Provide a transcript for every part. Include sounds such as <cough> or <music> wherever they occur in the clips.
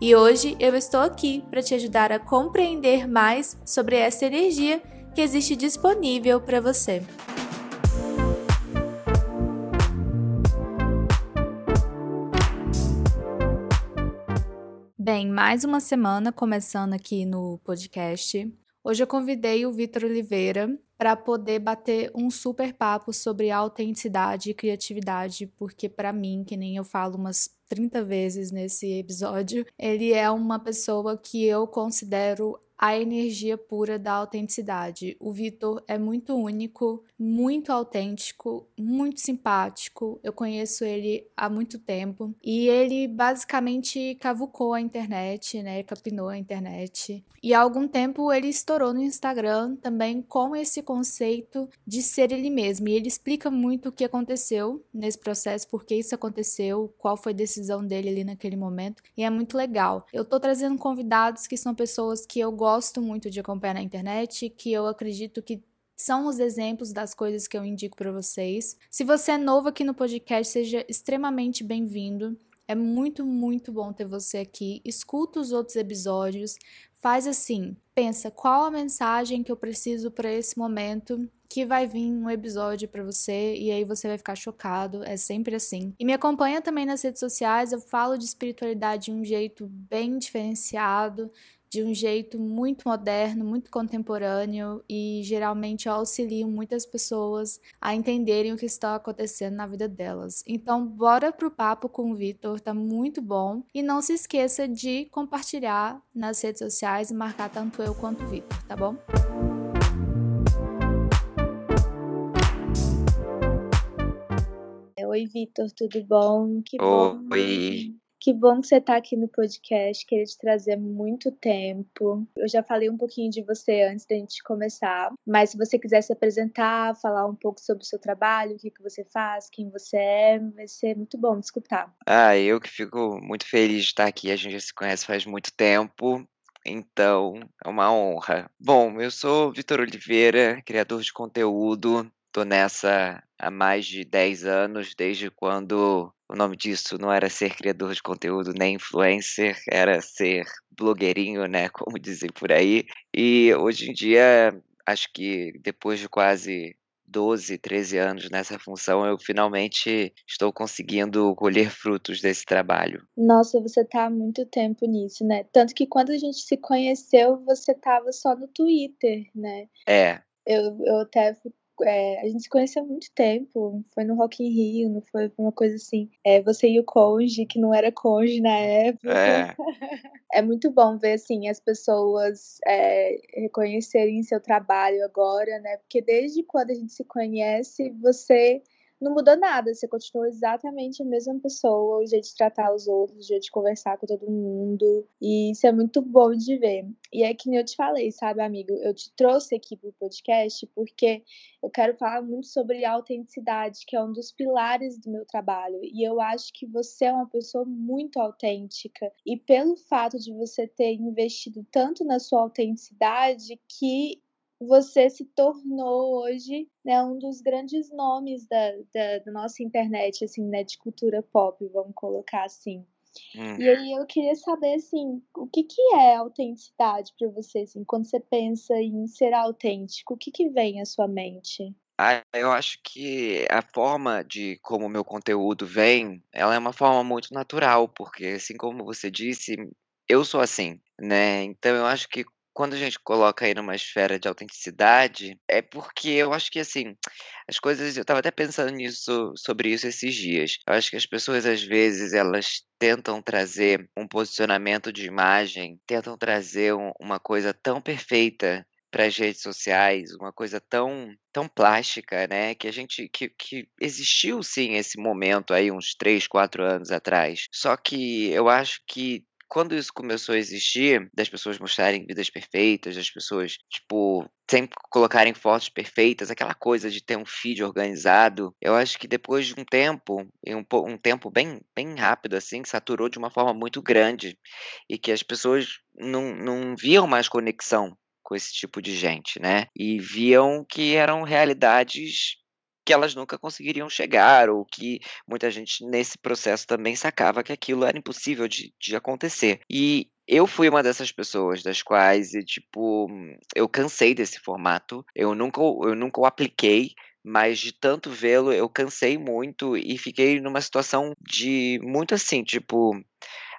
E hoje eu estou aqui para te ajudar a compreender mais sobre essa energia que existe disponível para você. Bem, mais uma semana começando aqui no podcast. Hoje eu convidei o Vitor Oliveira para poder bater um super papo sobre autenticidade e criatividade, porque para mim, que nem eu falo umas 30 vezes nesse episódio, ele é uma pessoa que eu considero a energia pura da autenticidade. O Vitor é muito único, muito autêntico, muito simpático. Eu conheço ele há muito tempo e ele basicamente cavucou a internet, né? Capinou a internet. E há algum tempo ele estourou no Instagram também com esse conceito de ser ele mesmo. E ele explica muito o que aconteceu nesse processo, por que isso aconteceu, qual foi a decisão dele ali naquele momento. E é muito legal. Eu tô trazendo convidados que são pessoas que eu gosto gosto muito de acompanhar na internet, que eu acredito que são os exemplos das coisas que eu indico para vocês. Se você é novo aqui no podcast, seja extremamente bem-vindo. É muito, muito bom ter você aqui. Escuta os outros episódios. Faz assim, pensa qual a mensagem que eu preciso para esse momento que vai vir um episódio para você e aí você vai ficar chocado, é sempre assim. E me acompanha também nas redes sociais, eu falo de espiritualidade de um jeito bem diferenciado, de um jeito muito moderno, muito contemporâneo e geralmente auxiliam muitas pessoas a entenderem o que está acontecendo na vida delas. Então, bora pro papo com o Vitor, tá muito bom. E não se esqueça de compartilhar nas redes sociais e marcar tanto eu quanto o Vitor, tá bom? Oi, Vitor, tudo bom? Que bom. Oi. Que bom que você está aqui no podcast, queria te trazer muito tempo. Eu já falei um pouquinho de você antes da gente começar, mas se você quiser se apresentar, falar um pouco sobre o seu trabalho, o que, que você faz, quem você é, vai ser muito bom de escutar. Ah, eu que fico muito feliz de estar aqui, a gente já se conhece faz muito tempo. Então, é uma honra. Bom, eu sou Vitor Oliveira, criador de conteúdo. Tô nessa há mais de 10 anos, desde quando o nome disso não era ser criador de conteúdo nem influencer, era ser blogueirinho, né, <laughs> como dizem por aí. E hoje em dia, acho que depois de quase 12, 13 anos nessa função, eu finalmente estou conseguindo colher frutos desse trabalho. Nossa, você está há muito tempo nisso, né? Tanto que quando a gente se conheceu, você estava só no Twitter, né? É. Eu, eu até é, a gente se conheceu há muito tempo, foi no Rock in Rio, não foi, uma coisa assim. É, você e o Conge, que não era Conge na época. É. <laughs> é muito bom ver, assim, as pessoas é, reconhecerem seu trabalho agora, né? Porque desde quando a gente se conhece, você não mudou nada, você continuou exatamente a mesma pessoa, o jeito de tratar os outros, o jeito de conversar com todo mundo, e isso é muito bom de ver. E é que nem eu te falei, sabe, amigo, eu te trouxe aqui pro podcast porque eu quero falar muito sobre autenticidade, que é um dos pilares do meu trabalho, e eu acho que você é uma pessoa muito autêntica, e pelo fato de você ter investido tanto na sua autenticidade, que você se tornou hoje né, um dos grandes nomes da, da, da, nossa internet, assim, né, de cultura pop, vamos colocar assim. Hum. E aí eu queria saber, assim, o que, que é autenticidade para você, assim, quando você pensa em ser autêntico, o que, que vem à sua mente? Ah, eu acho que a forma de como o meu conteúdo vem, ela é uma forma muito natural, porque assim como você disse, eu sou assim, né? Então eu acho que quando a gente coloca aí numa esfera de autenticidade, é porque eu acho que, assim, as coisas eu estava até pensando nisso sobre isso esses dias. Eu acho que as pessoas, às vezes, elas tentam trazer um posicionamento de imagem, tentam trazer um uma coisa tão perfeita para as redes sociais, uma coisa tão tão plástica, né, que a gente que que existiu sim esse momento aí uns 3, 4 anos atrás. Só que eu acho que quando isso começou a existir, das pessoas mostrarem vidas perfeitas, das pessoas, tipo, sempre colocarem fotos perfeitas, aquela coisa de ter um feed organizado, eu acho que depois de um tempo, um, um tempo bem, bem rápido assim, saturou de uma forma muito grande e que as pessoas não, não viam mais conexão com esse tipo de gente, né? E viam que eram realidades que elas nunca conseguiriam chegar, ou que muita gente nesse processo também sacava que aquilo era impossível de, de acontecer. E eu fui uma dessas pessoas das quais, tipo, eu cansei desse formato, eu nunca, eu nunca o apliquei, mas de tanto vê-lo, eu cansei muito e fiquei numa situação de muito assim, tipo,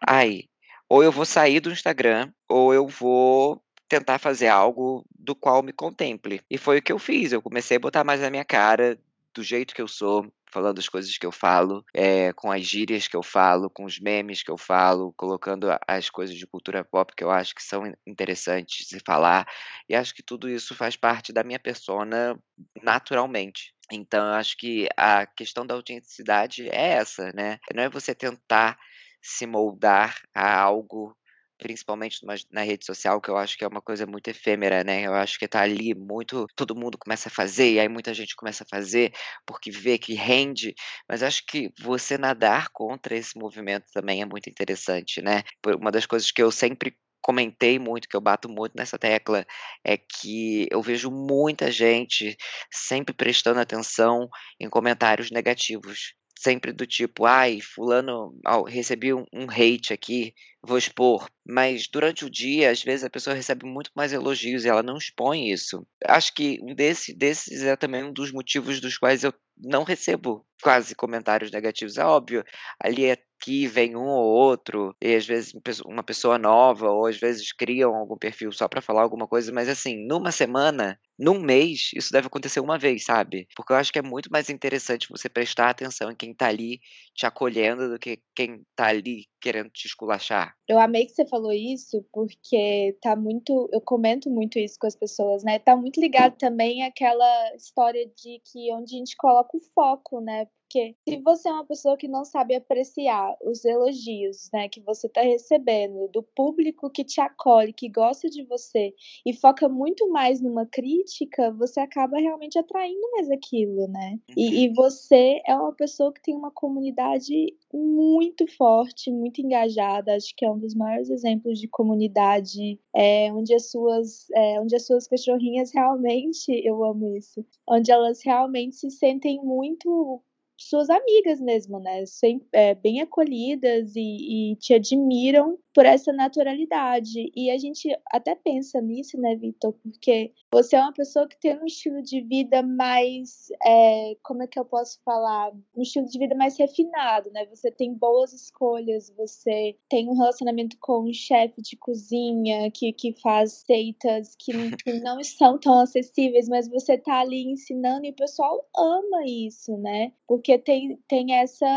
ai, ou eu vou sair do Instagram, ou eu vou tentar fazer algo do qual me contemple. E foi o que eu fiz. Eu comecei a botar mais na minha cara do jeito que eu sou, falando as coisas que eu falo, é, com as gírias que eu falo, com os memes que eu falo, colocando as coisas de cultura pop que eu acho que são interessantes de falar. E acho que tudo isso faz parte da minha persona naturalmente. Então, acho que a questão da autenticidade é essa, né? Não é você tentar se moldar a algo Principalmente na rede social, que eu acho que é uma coisa muito efêmera, né, eu acho que tá ali muito todo mundo começa a fazer, e aí muita gente começa a fazer, porque vê que rende, mas acho que você nadar contra esse movimento também é muito interessante, né. uma das coisas que eu sempre comentei muito, que eu bato muito nessa tecla, é que eu vejo muita gente sempre prestando atenção em comentários negativos. Sempre do tipo: "Ai, fulano recebi um um hate aqui, vou expor". Mas durante o dia, às vezes, a pessoa recebe muito mais elogios e ela não expõe isso. Acho que um desse desses é também um dos motivos dos quais eu não recebo quase comentários negativos. É óbvio, ali é aqui vem um ou outro, e às vezes uma pessoa nova, ou às vezes criam algum perfil só para falar alguma coisa, mas assim, numa semana, num mês, isso deve acontecer uma vez, sabe? Porque eu acho que é muito mais interessante você prestar atenção em quem tá ali te acolhendo do que quem tá ali querendo te esculachar. Eu amei que você falou isso, porque tá muito. Eu comento muito isso com as pessoas, né? Tá muito ligado também àquela história de que onde a gente coloca o foco, né? Porque se você é uma pessoa que não sabe apreciar os elogios, né, que você está recebendo do público que te acolhe, que gosta de você e foca muito mais numa crítica, você acaba realmente atraindo mais aquilo, né? E, e uhum. você é uma pessoa que tem uma comunidade muito forte, muito engajada. Acho que é um dos maiores exemplos de comunidade é, onde as suas, é, onde as suas cachorrinhas realmente, eu amo isso, onde elas realmente se sentem muito suas amigas mesmo, né? Sem, é, bem acolhidas e, e, te admiram por essa naturalidade. E a gente até pensa nisso, né, Vitor? Porque você é uma pessoa que tem um estilo de vida mais. É, como é que eu posso falar? Um estilo de vida mais refinado, né? Você tem boas escolhas, você tem um relacionamento com um chefe de cozinha que, que faz receitas que, que <laughs> não estão tão acessíveis, mas você tá ali ensinando e o pessoal ama isso, né? Porque tem, tem essa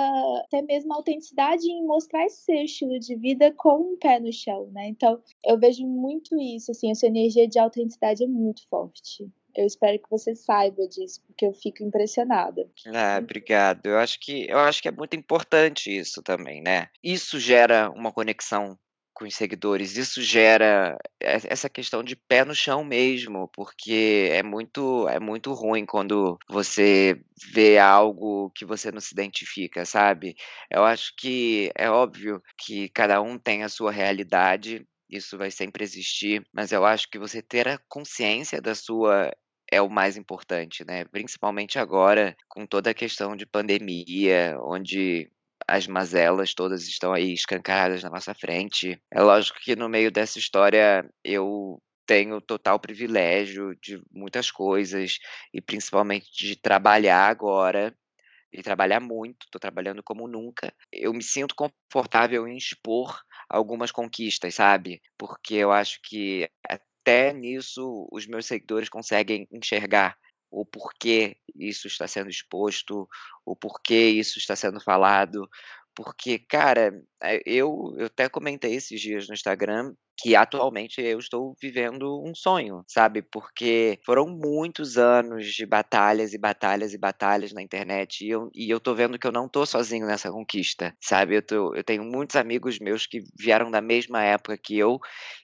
até mesmo autenticidade em mostrar esse seu estilo de vida com um pé no chão, né? Então, eu vejo muito isso, assim, essa energia de autenticidade é muito forte. Eu espero que você saiba disso, porque eu fico impressionada. Ah, obrigado. Eu acho que eu acho que é muito importante isso também, né? Isso gera uma conexão com os seguidores. Isso gera essa questão de pé no chão mesmo, porque é muito é muito ruim quando você vê algo que você não se identifica, sabe? Eu acho que é óbvio que cada um tem a sua realidade, isso vai sempre existir, mas eu acho que você ter a consciência da sua é o mais importante, né? Principalmente agora, com toda a questão de pandemia, onde as mazelas todas estão aí escancaradas na nossa frente. É lógico que no meio dessa história eu tenho total privilégio de muitas coisas e principalmente de trabalhar agora e trabalhar muito, estou trabalhando como nunca. Eu me sinto confortável em expor algumas conquistas, sabe? Porque eu acho que até nisso os meus seguidores conseguem enxergar o porquê isso está sendo exposto, o porquê isso está sendo falado, porque, cara, eu eu até comentei esses dias no Instagram que atualmente eu estou vivendo um sonho, sabe, porque foram muitos anos de batalhas e batalhas e batalhas na internet e eu e eu tô vendo que eu não tô sozinho nessa conquista, sabe, eu tô eu tenho muitos amigos meus que vieram da mesma época que eu,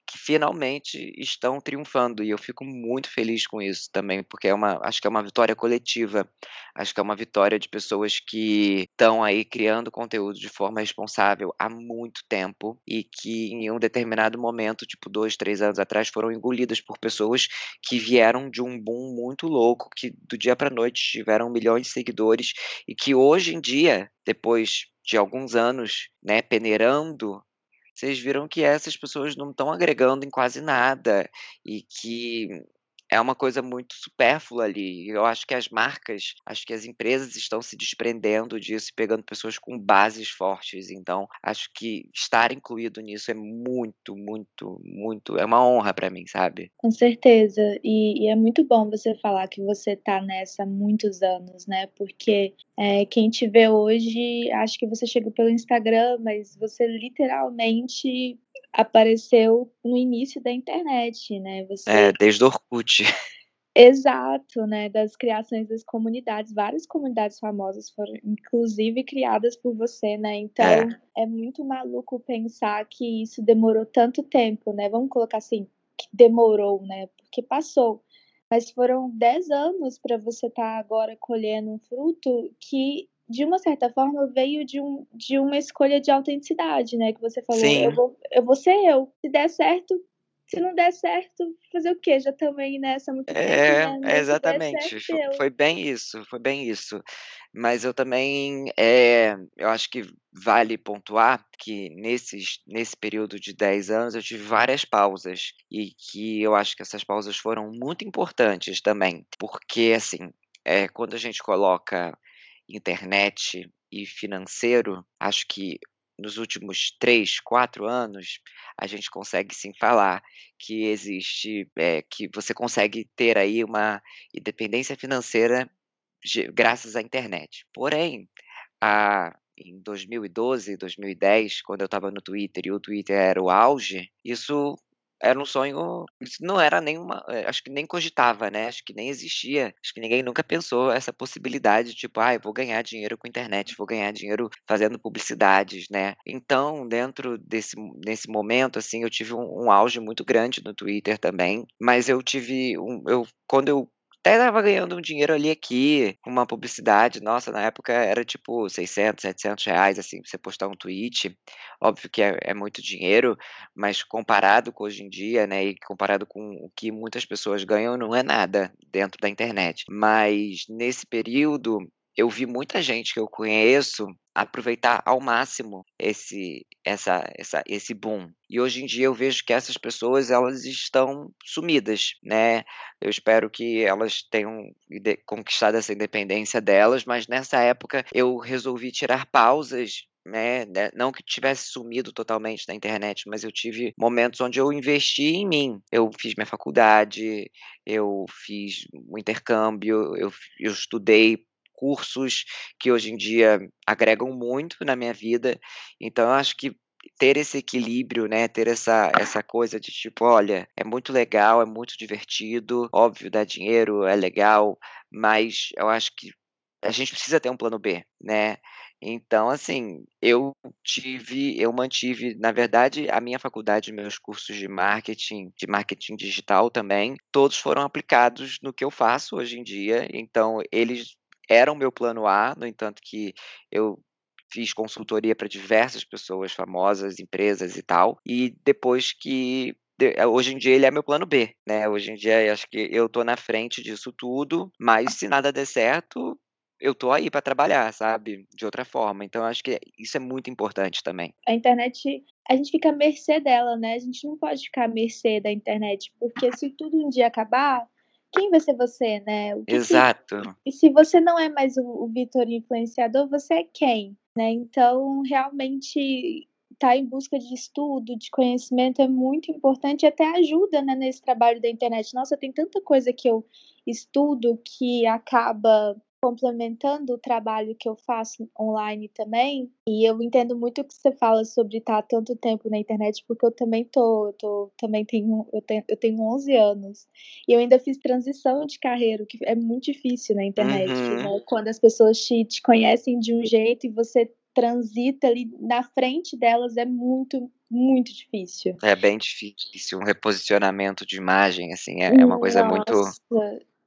que finalmente estão triunfando e eu fico muito feliz com isso também, porque é uma acho que é uma vitória coletiva, acho que é uma vitória de pessoas que estão aí criando conteúdo de forma responsável há muito tempo e que em um determinado momento tipo, 2, 3 anos atrás, foram engolidas por pessoas que vieram de um boom muito louco, que do dia para noite tiveram milhões de seguidores e que hoje em dia, depois de alguns anos, né, peneirando, vocês viram que essas pessoas não estão agregando em quase nada e que é uma coisa muito supérflua ali. Eu acho que as marcas, acho que as empresas estão se desprendendo disso, pegando pessoas com bases fortes. Então, acho que estar incluído nisso é muito, muito, muito. É uma honra para mim, sabe? Com certeza. E, e, é muito bom você falar que você tá nessa há muitos anos, né? Porque é, quem te vê hoje, acho que você chegou pelo Instagram, mas você literalmente apareceu no início da internet, né? Você... É, desde o Orkut. <laughs> Exato, né? Das criações das comunidades, várias comunidades famosas foram, inclusive, criadas por você, né? Então, é. é muito maluco pensar que isso demorou tanto tempo, né? Vamos colocar assim, que demorou, né? Porque passou. Mas foram 10 anos para você estar tá agora colhendo um fruto que de uma certa forma, veio de, um, de uma escolha de autenticidade, né? Que você falou, eu vou, eu vou ser eu. Se der certo, se não der certo, fazer o quê? Já também nessa muito é, tempo, né? exatamente. Certo, foi, bem isso, foi bem isso. Mas eu também, é, eu acho que vale pontuar que nesses, nesse período de 10 anos eu tive várias pausas e que eu acho que essas pausas foram muito importantes também, porque assim, é, quando a gente coloca internet e financeiro, acho que nos últimos três, quatro anos, a gente consegue sim falar que existe, é, que você consegue ter aí uma independência financeira graças à internet. Porém, a, em 2012, 2010, quando eu estava no Twitter e o Twitter era o auge, isso era um sonho, não era nenhuma, eh, acho que nem cogitava, né, acho que nem existia, acho que ninguém nunca pensou essa possibilidade, tipo: "Ai, vou ganhar dinheiro com internet, vou ganhar dinheiro fazendo publicidades", né. Então, dentro desse nesse momento, assim, eu tive um um auge muito grande no Twitter também, mas eu tive um eu quando eu até estava ganhando um dinheiro ali aqui, uma publicidade, nossa, na época era tipo 600, 700 reais, assim, pra você postar um tweet. Óbvio que é, é muito dinheiro, mas comparado com hoje em dia, né, e comparado com o que muitas pessoas ganham, não é nada dentro da internet. Mas nesse período, eu vi muita gente que eu conheço aproveitar ao máximo esse essa, essa esse boom. E hoje em dia eu vejo que essas pessoas elas estão sumidas, né? Eu espero que elas tenham conquistado essa independência delas, mas nessa época eu resolvi tirar pausas né, né, não que tivesse sumido totalmente da internet, mas eu tive momentos onde eu investi em mim. Eu fiz minha faculdade, eu fiz um intercâmbio, eu, eu estudei cursos que hoje em dia agregam muito na minha vida. Então, eu acho que ter esse equilíbrio, né, ter essa, essa coisa de tipo, olha, é muito legal, é muito divertido, óbvio, dá dinheiro, é legal, mas eu acho que a gente precisa ter um plano B, né? Então, assim, eu tive, eu mantive, na verdade, a minha faculdade, meus cursos de marketing, de marketing digital também, todos foram aplicados no que eu faço hoje em dia. Então, eles era o meu plano A, no entanto que eu fiz consultoria para diversas pessoas famosas, empresas e tal, e depois que eh, hoje em dia ele é meu plano B, né? Hoje em dia acho que eu tô na frente disso tudo, mas se nada der certo, eu tô aí para trabalhar, sabe? De outra forma. Então acho que isso é muito importante também. A internet, a gente fica à mercê dela, né? A gente não pode ficar à mercê da internet, porque se tudo um dia acabar, quem vai ser você, né? Exato. e se você não é mais o, o Vitor influenciador, você é quem? Né? Então, realmente tá em busca de estudo, de conhecimento é muito importante e até ajuda, né, nesse trabalho da internet. Nossa, tem tanta coisa que eu estudo que acaba complementando o trabalho que eu faço online também, e eu entendo muito o que você fala sobre estar tanto tempo na internet, porque eu também tô, eu tô também tenho eu, tenho, eu tenho 11 anos, e eu ainda fiz transição de carreira, que é muito difícil na internet, uhum. né? Quando as pessoas te, te conhecem de um jeito e você transita ali na frente delas é muito, muito difícil. É bem difícil, um reposicionamento de imagem, assim, é, é uma coisa Nossa, muito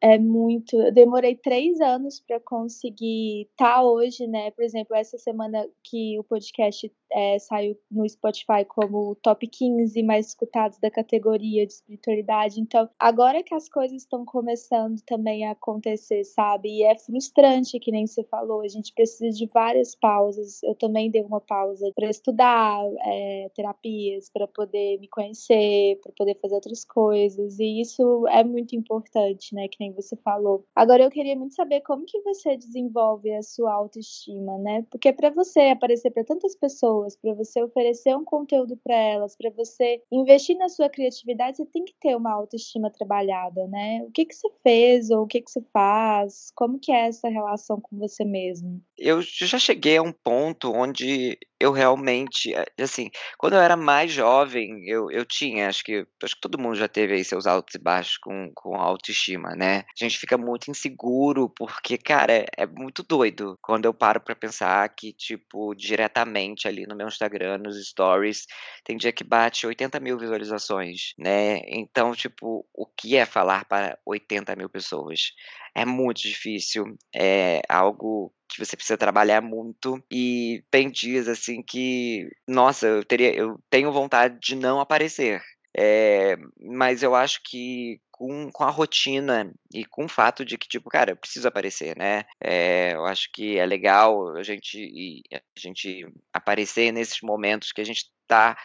é muito. Eu demorei três anos para conseguir estar tá hoje, né? Por exemplo, essa semana que o podcast é, saiu no Spotify como top 15 mais escutados da categoria de espiritualidade. Então, agora que as coisas estão começando também a acontecer, sabe? E é frustrante, que nem você falou, a gente precisa de várias pausas. Eu também dei uma pausa para estudar é, terapias, para poder me conhecer, para poder fazer outras coisas. E isso é muito importante, né? Que nem você falou. Agora eu queria muito saber como que você desenvolve a sua autoestima, né? Porque para você aparecer para tantas pessoas, para você oferecer um conteúdo para elas, para você investir na sua criatividade, você tem que ter uma autoestima trabalhada, né? O que que você fez ou o que que você faz? Como que é essa relação com você mesmo? Eu já cheguei a um ponto onde eu realmente, eh, assim, quando eu era mais jovem, eu eu tinha, acho que acho que todo mundo já teve aí seus altos e baixos com com autoestima, né. A gente fica muito inseguro, porque, cara, é é muito doido quando eu paro pra pensar que, tipo, diretamente ali no meu Instagram, nos stories, tem dia que bate 80.000 visualizações, né. Então, tipo, o que é falar para 80.000 pessoas? É muito difícil, é algo que você precisa trabalhar muito e tem dias, assim, que, nossa, eu teria eu tenho vontade de não aparecer. Eh, mas eu acho que com com a rotina e com o fato de que, tipo, cara, eu preciso aparecer, né, eh, eu acho que é legal a gente a gente aparecer nesses momentos que a gente tá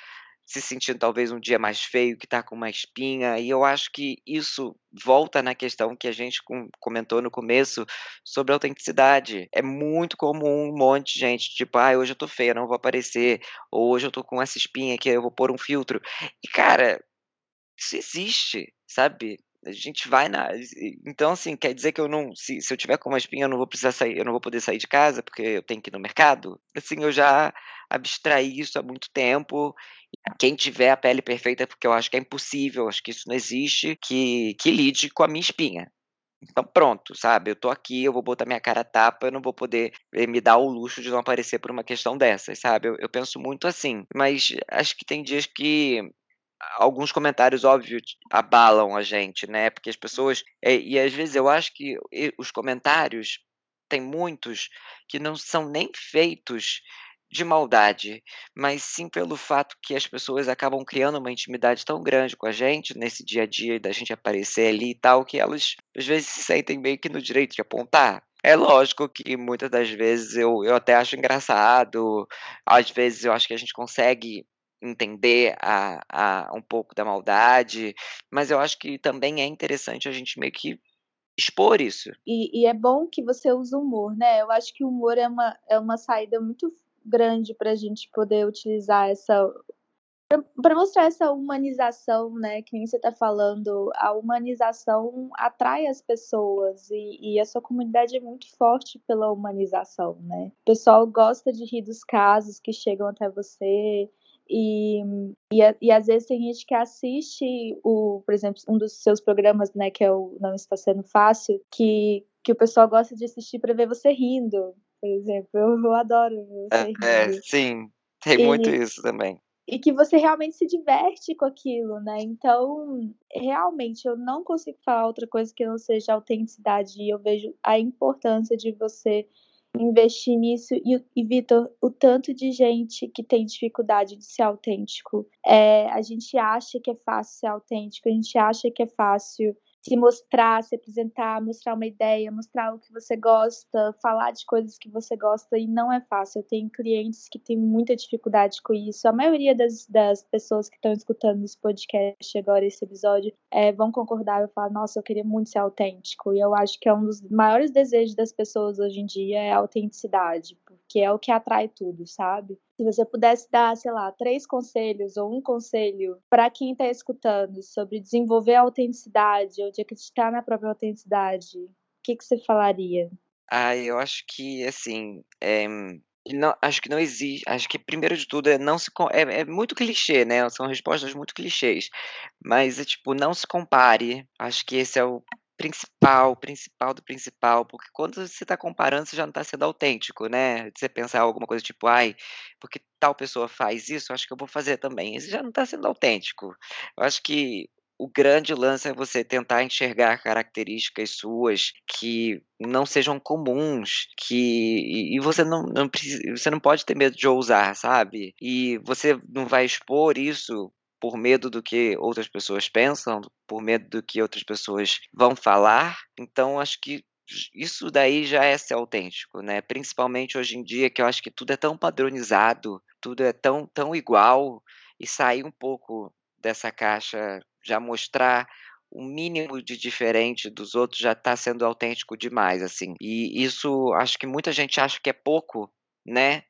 se sentindo talvez um dia mais feio, que tá com uma espinha, e eu acho que isso volta na questão que a gente com comentou no começo sobre autenticidade. É muito comum um monte de gente, tipo: "Ai, hoje eu tô feia, não vou aparecer", ou "Hoje eu tô com essa espinha aqui, eu vou pôr um filtro". E cara, isso existe, sabe. A gente vai na então, assim, quer dizer que eu não se se eu tiver com uma espinha eu não vou precisar sair eu não vou poder sair de casa, porque eu tenho que ir no mercado? Assim, eu já abstraí isso há muito tempo, quem tiver a pele perfeita, porque eu acho que é impossível, acho que isso não existe, que que lide com a minha espinha. Então pronto, sabe, eu tô aqui, eu vou botar minha cara tapa, eu não vou poder, eh, me dar o luxo de não aparecer por uma questão dessas, sabe. Eu eu penso muito assim, mas acho que tem dias que alguns comentários, óbvio, abalam a gente, né, porque as pessoas eh, e às vezes eu acho que os comentários, tem muitos que não são nem feitos de maldade, mas sim pelo fato que as pessoas acabam criando uma intimidade tão grande com a gente, nesse dia a dia da gente aparecer ali e tal, que elas às vezes se sentem meio que no direito de apontar. É lógico que muitas das vezes eu eu até acho engraçado, às vezes eu acho que a gente consegue entender a a um pouco da maldade, mas eu acho que também é interessante a gente meio que expor isso. E e é bom que você usa o humor, né, eu acho que o humor é uma é uma saída muito grande pra gente poder utilizar essa pra mostrar essa humanização, né, que nem você tá falando, a humanização atrai as pessoas e e a sua comunidade é muito forte pela humanização, né. O pessoal gosta de rir dos casos que chegam até você, e e e às vezes tem gente que assiste o por exemplo, um dos seus programas, né, que é o Não Está Sendo Fácil, que que o pessoal gosta de assistir pra ver você rindo, por exemplo, eu eu adoro ver você rindo. É, é, sim, tem E muito isso também. e que você realmente se diverte com aquilo, né, então, realmente eu não consigo falar outra coisa que não seja autenticidade e eu vejo a importância de você investir nisso e e Vitor, o tanto de gente que tem dificuldade de ser autêntico, eh, a gente acha que é fácil ser autêntico, a gente acha que é fácil se mostrar, se apresentar, mostrar uma ideia, mostrar o que você gosta, falar de coisas que você gosta e não é fácil. Eu tenho clientes que têm muita dificuldade com isso. A maioria das das pessoas que estão escutando esse podcast agora, esse episódio, eh, vão concordar, e falar: "Nossa, eu queria muito ser autêntico", e eu acho que é um dos maiores desejos das pessoas hoje em dia é a autenticidade, porque é o que atrai tudo, sabe? Se você pudesse dar, sei lá, três conselhos ou um conselho para quem está escutando sobre desenvolver a autenticidade ou de acreditar na própria autenticidade, o que, que você falaria? Ah, eu acho que, assim, é, não, acho que não existe. Acho que primeiro de tudo é não se é, é muito clichê, né? São respostas muito clichês. Mas é tipo, não se compare. Acho que esse é o principal, principal do principal, porque quando você está comparando, você já não está sendo autêntico, né? Você pensar alguma coisa tipo, ai, porque tal pessoa faz isso, acho que eu vou fazer também. Você já não está sendo autêntico. Eu acho que o grande lance é você tentar enxergar características suas que não sejam comuns, que e você não, não precisa, você não pode ter medo de ousar, sabe? E você não vai expor isso por medo do que outras pessoas pensam, por medo do que outras pessoas vão falar. Então acho que isso daí já é ser autêntico, né? Principalmente hoje em dia que eu acho que tudo é tão padronizado, tudo é tão tão igual e sair um pouco dessa caixa já mostrar o mínimo de diferente dos outros já está sendo autêntico demais, assim. E isso acho que muita gente acha que é pouco, né?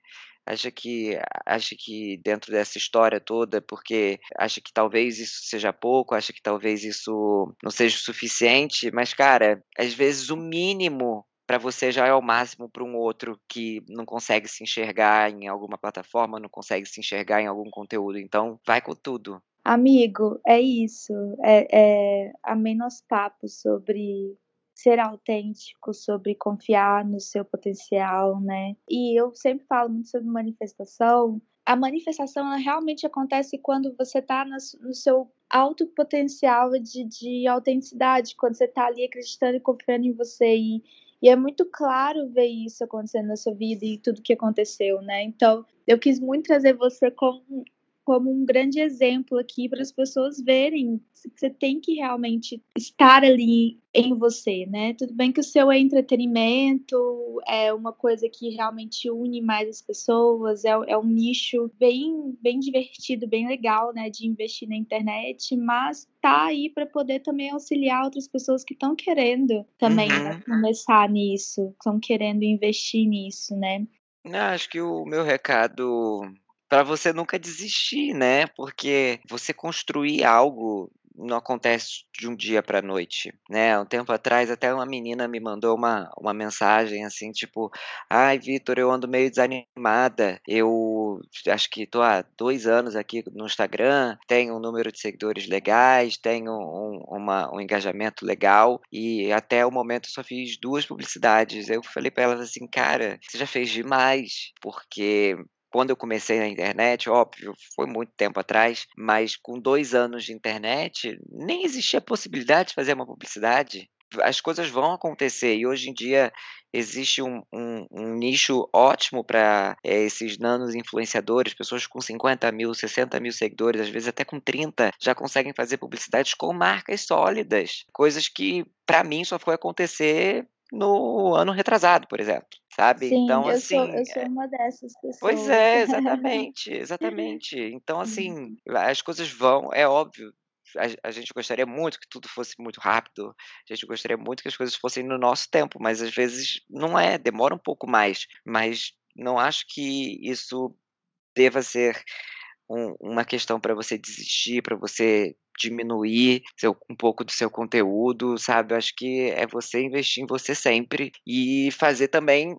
Acha que acha que dentro dessa história toda, porque acha que talvez isso seja pouco, acha que talvez isso não seja o suficiente, mas cara, às vezes o mínimo para você já é o máximo para um outro que não consegue se enxergar em alguma plataforma, não consegue se enxergar em algum conteúdo. Então, vai com tudo. Amigo, é isso. É, é a menos papo sobre ser autêntico, sobre confiar no seu potencial, né? E eu sempre falo muito sobre manifestação. A manifestação ela realmente acontece quando você está no seu alto potencial de, de autenticidade, quando você está ali acreditando e confiando em você. E, e é muito claro ver isso acontecendo na sua vida e tudo que aconteceu, né? Então, eu quis muito trazer você como como um grande exemplo aqui para as pessoas verem que você tem que realmente estar ali em você, né? Tudo bem que o seu é entretenimento, é uma coisa que realmente une mais as pessoas, é, é um nicho bem, bem divertido, bem legal, né, de investir na internet, mas tá aí para poder também auxiliar outras pessoas que estão querendo também uhum. né, começar nisso, estão querendo investir nisso, né? Não, acho que o meu recado para você nunca desistir, né? Porque você construir algo não acontece de um dia para noite, né? Um tempo atrás até uma menina me mandou uma, uma mensagem assim, tipo, ai, Vitor, eu ando meio desanimada. Eu acho que tô há dois anos aqui no Instagram, tenho um número de seguidores legais, tenho um, uma, um engajamento legal e até o momento eu só fiz duas publicidades. Eu falei para ela assim, cara, você já fez demais, porque quando eu comecei na internet, óbvio, foi muito tempo atrás, mas com dois anos de internet, nem existia a possibilidade de fazer uma publicidade. As coisas vão acontecer e hoje em dia existe um, um, um nicho ótimo para é, eh, esses nanos influenciadores, pessoas com 50 mil, 60 mil seguidores, às vezes até com 30, já conseguem fazer publicidades com marcas sólidas. Coisas que, para mim, só foi acontecer no ano retrasado, por exemplo, sabe? Sim, então, eu assim. Sou, eu sou uma dessas pessoas. Pois é, <laughs> exatamente, exatamente. Então, assim, as coisas vão, é óbvio. A, a, gente gostaria muito que tudo fosse muito rápido, a gente gostaria muito que as coisas fossem no nosso tempo, mas às vezes não é, demora um pouco mais. Mas não acho que isso deva ser um, uma questão para você desistir, para você diminuir seu, um pouco do seu conteúdo, sabe? Eu acho que é você investir em você sempre e fazer também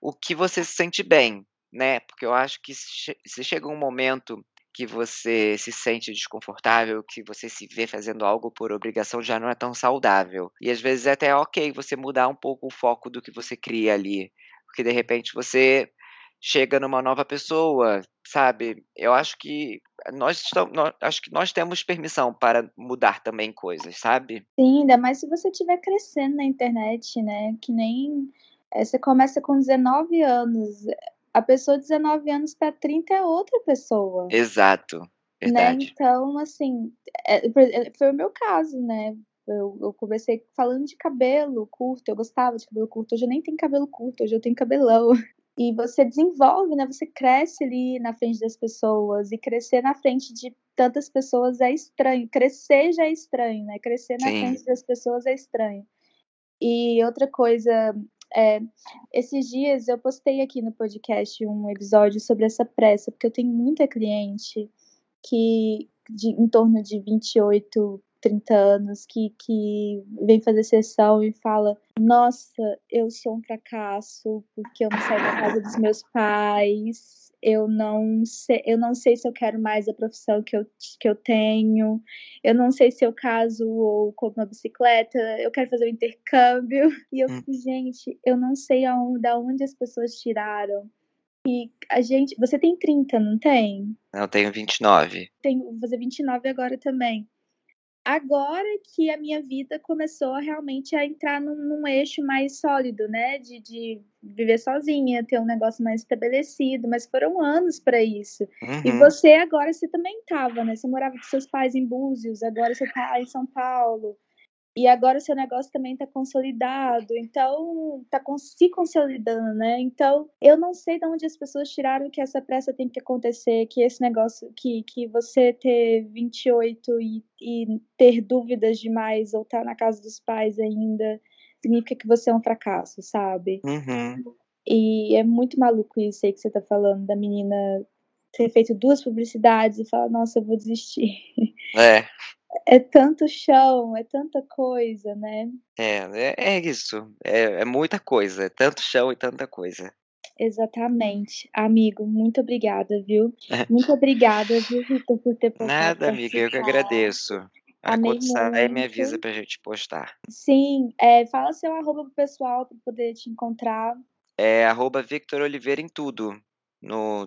o que você se sente bem, né? Porque eu acho que se chega um momento que você se sente desconfortável, que você se vê fazendo algo por obrigação, já não é tão saudável. E às vezes é até ok você mudar um pouco o foco do que você cria ali. Porque de repente você chega numa nova pessoa, sabe? Eu acho que nós estamos, nós, acho que nós temos permissão para mudar também coisas, sabe? Sim, ainda mais se você estiver crescendo na internet, né? Que nem é, você começa com 19 anos, a pessoa de 19 anos para 30 é outra pessoa. Exato. Né? Verdade. Né? Então, assim, é, foi o meu caso, né? Eu, eu, comecei falando de cabelo curto, eu gostava de cabelo curto. Hoje eu nem tenho cabelo curto, hoje eu tenho cabelão. E você desenvolve, né? Você cresce ali na frente das pessoas e crescer na frente de tantas pessoas é estranho. Crescer já é estranho, né? Crescer na Sim. frente das pessoas é estranho. E outra coisa É, esses dias eu postei aqui no podcast um episódio sobre essa pressa, porque eu tenho muita cliente que de, em torno de 28, 30 anos que, que vem fazer sessão e fala: Nossa, eu sou um fracasso porque eu não saio da casa dos meus pais, eu não sei, eu não sei se eu quero mais a profissão que eu, que eu tenho, eu não sei se eu caso ou compro uma bicicleta, eu quero fazer um intercâmbio. E eu hum. fico, gente, eu não sei aonde, da onde as pessoas tiraram. E a gente. Você tem 30, não tem? Eu tenho 29. Tenho, vou fazer 29 agora também agora que a minha vida começou realmente a entrar num, num eixo mais sólido, né? De, de, viver sozinha, ter um negócio mais estabelecido, mas foram anos para isso. Uhum. E você agora, você também estava, né? Você morava com seus pais em Búzios, agora você está em São Paulo. E agora o seu negócio também está consolidado, então está se consolidando, né? Então eu não sei de onde as pessoas tiraram que essa pressa tem que acontecer, que esse negócio, que, que você ter 28 e, e ter dúvidas demais ou estar tá na casa dos pais ainda significa que você é um fracasso, sabe? Uhum. E é muito maluco isso aí que você tá falando, da menina ter feito duas publicidades e falar, nossa, eu vou desistir. É é tanto chão, é tanta coisa, né? É, é, é isso. É, é muita coisa. É tanto chão e tanta coisa. Exatamente. Amigo, muito obrigada, viu? <laughs> Muito obrigada, viu, Vitor, por ter postado. Nada, amiga, eu que agradeço. Amei Quando sair, me avisa pra gente postar. Sim, é, fala seu arroba pro pessoal pra poder te encontrar. É arroba Victor Oliveira em tudo. No